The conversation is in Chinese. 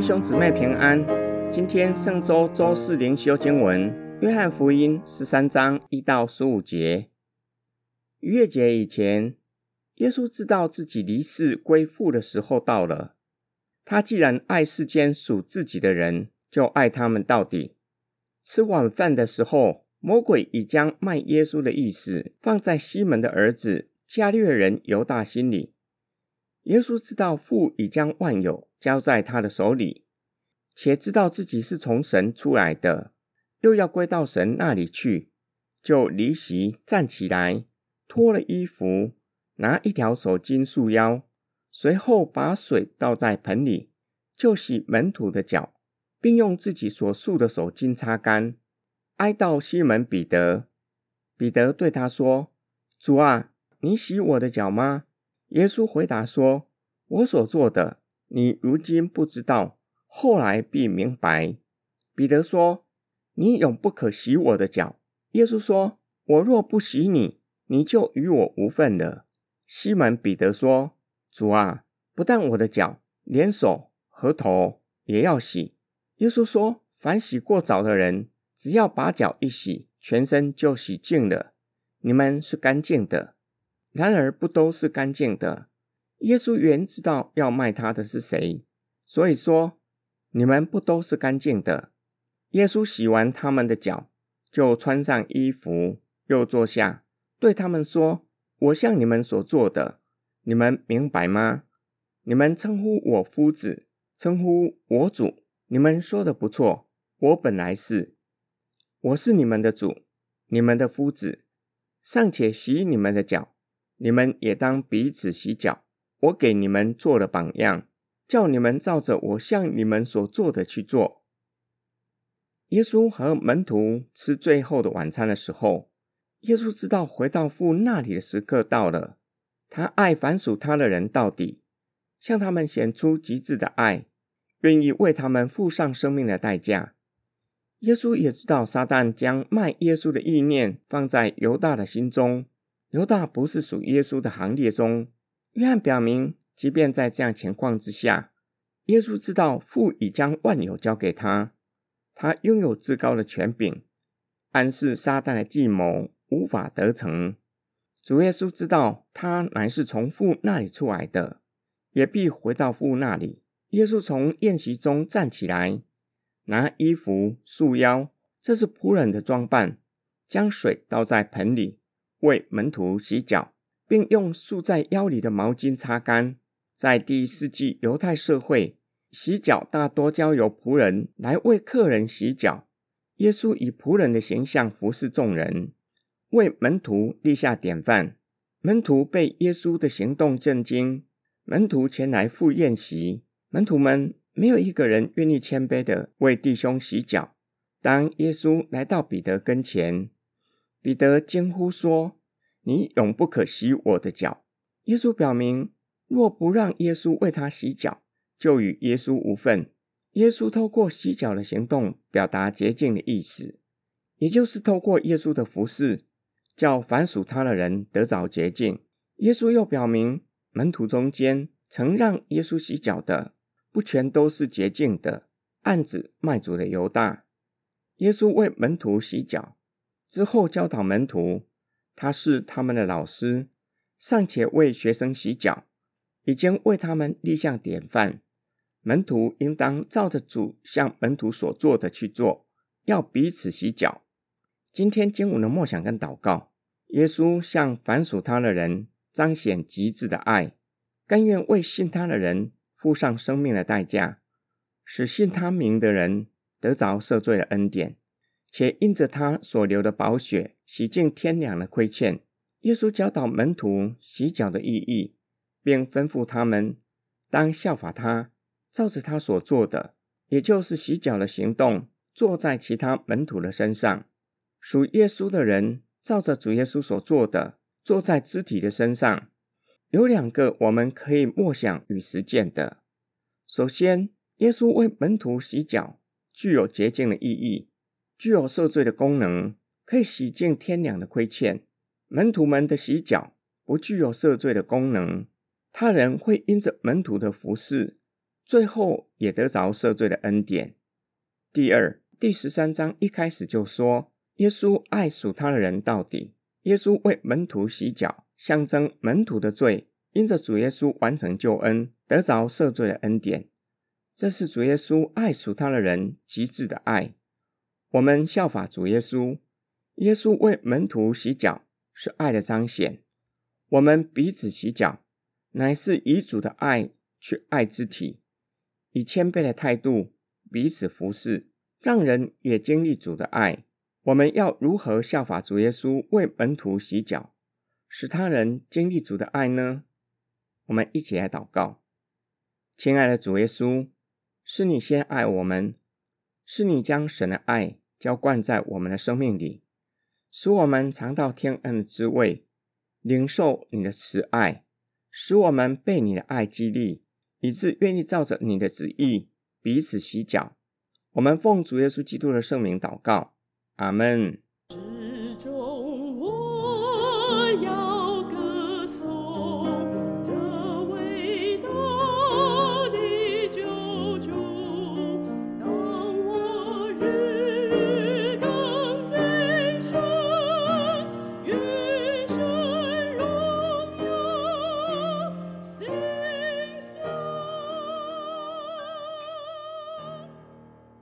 弟兄姊妹平安。今天圣周周四灵修经文，约翰福音十三章一到十五节。逾越节以前，耶稣知道自己离世归父的时候到了。他既然爱世间属自己的人，就爱他们到底。吃晚饭的时候，魔鬼已将卖耶稣的意思放在西门的儿子加略人犹大心里。耶稣知道父已将万有交在他的手里，且知道自己是从神出来的，又要归到神那里去，就离席站起来，脱了衣服，拿一条手巾束腰，随后把水倒在盆里，就洗门徒的脚，并用自己所束的手巾擦干，挨到西门彼得。彼得对他说：“主啊，你洗我的脚吗？”耶稣回答说：“我所做的，你如今不知道，后来必明白。”彼得说：“你永不可洗我的脚。”耶稣说：“我若不洗你，你就与我无分了。”西门彼得说：“主啊，不但我的脚，连手和头也要洗。”耶稣说：“凡洗过澡的人，只要把脚一洗，全身就洗净了。你们是干净的。”然而不都是干净的。耶稣原知道要卖他的是谁，所以说你们不都是干净的。耶稣洗完他们的脚，就穿上衣服，又坐下，对他们说：“我向你们所做的，你们明白吗？你们称呼我夫子，称呼我主，你们说的不错。我本来是，我是你们的主，你们的夫子，尚且洗你们的脚。”你们也当彼此洗脚。我给你们做了榜样，叫你们照着我向你们所做的去做。耶稣和门徒吃最后的晚餐的时候，耶稣知道回到父那里的时刻到了。他爱凡属他的人到底，向他们显出极致的爱，愿意为他们付上生命的代价。耶稣也知道撒旦将卖耶稣的意念放在犹大的心中。犹大不是属耶稣的行列中。约翰表明，即便在这样情况之下，耶稣知道父已将万有交给他，他拥有至高的权柄，暗示撒旦的计谋无法得逞。主耶稣知道他乃是从父那里出来的，也必回到父那里。耶稣从宴席中站起来，拿衣服束腰，这是仆人的装扮，将水倒在盆里。为门徒洗脚，并用束在腰里的毛巾擦干。在第一世纪犹太社会，洗脚大多交由仆人来为客人洗脚。耶稣以仆人的形象服侍众人，为门徒立下典范。门徒被耶稣的行动震惊。门徒前来赴宴席，门徒们没有一个人愿意谦卑地为弟兄洗脚。当耶稣来到彼得跟前，彼得惊呼说：“你永不可洗我的脚。”耶稣表明，若不让耶稣为他洗脚，就与耶稣无份。耶稣透过洗脚的行动，表达洁净的意思，也就是透过耶稣的服饰，叫凡属他的人得着洁净。耶稣又表明，门徒中间曾让耶稣洗脚的，不全都是洁净的，暗指卖主的犹大。耶稣为门徒洗脚。之后教导门徒，他是他们的老师，尚且为学生洗脚，已经为他们立下典范。门徒应当照着主向门徒所做的去做，要彼此洗脚。今天经文的默想跟祷告，耶稣向凡属他的人彰显极致的爱，甘愿为信他的人付上生命的代价，使信他名的人得着赦罪的恩典。且因着他所流的宝血，洗净天良的亏欠。耶稣教导门徒洗脚的意义，并吩咐他们当效法他，照着他所做的，也就是洗脚的行动，做在其他门徒的身上。属耶稣的人，照着主耶稣所做的，做在肢体的身上。有两个我们可以默想与实践的。首先，耶稣为门徒洗脚，具有洁净的意义。具有赦罪的功能，可以洗净天良的亏欠。门徒们的洗脚不具有赦罪的功能，他人会因着门徒的服侍，最后也得着赦罪的恩典。第二，第十三章一开始就说，耶稣爱属他的人到底。耶稣为门徒洗脚，象征门徒的罪，因着主耶稣完成救恩，得着赦罪的恩典。这是主耶稣爱属他的人极致的爱。我们效法主耶稣，耶稣为门徒洗脚是爱的彰显。我们彼此洗脚，乃是以主的爱去爱肢体，以谦卑的态度彼此服侍，让人也经历主的爱。我们要如何效法主耶稣为门徒洗脚，使他人经历主的爱呢？我们一起来祷告。亲爱的主耶稣，是你先爱我们，是你将神的爱浇灌在我们的生命里，使我们尝到天恩的滋味。领受你的慈爱，使我们被你的爱激励，以致愿意照着你的旨意彼此洗脚。我们奉主耶稣基督的圣名祷告，阿门。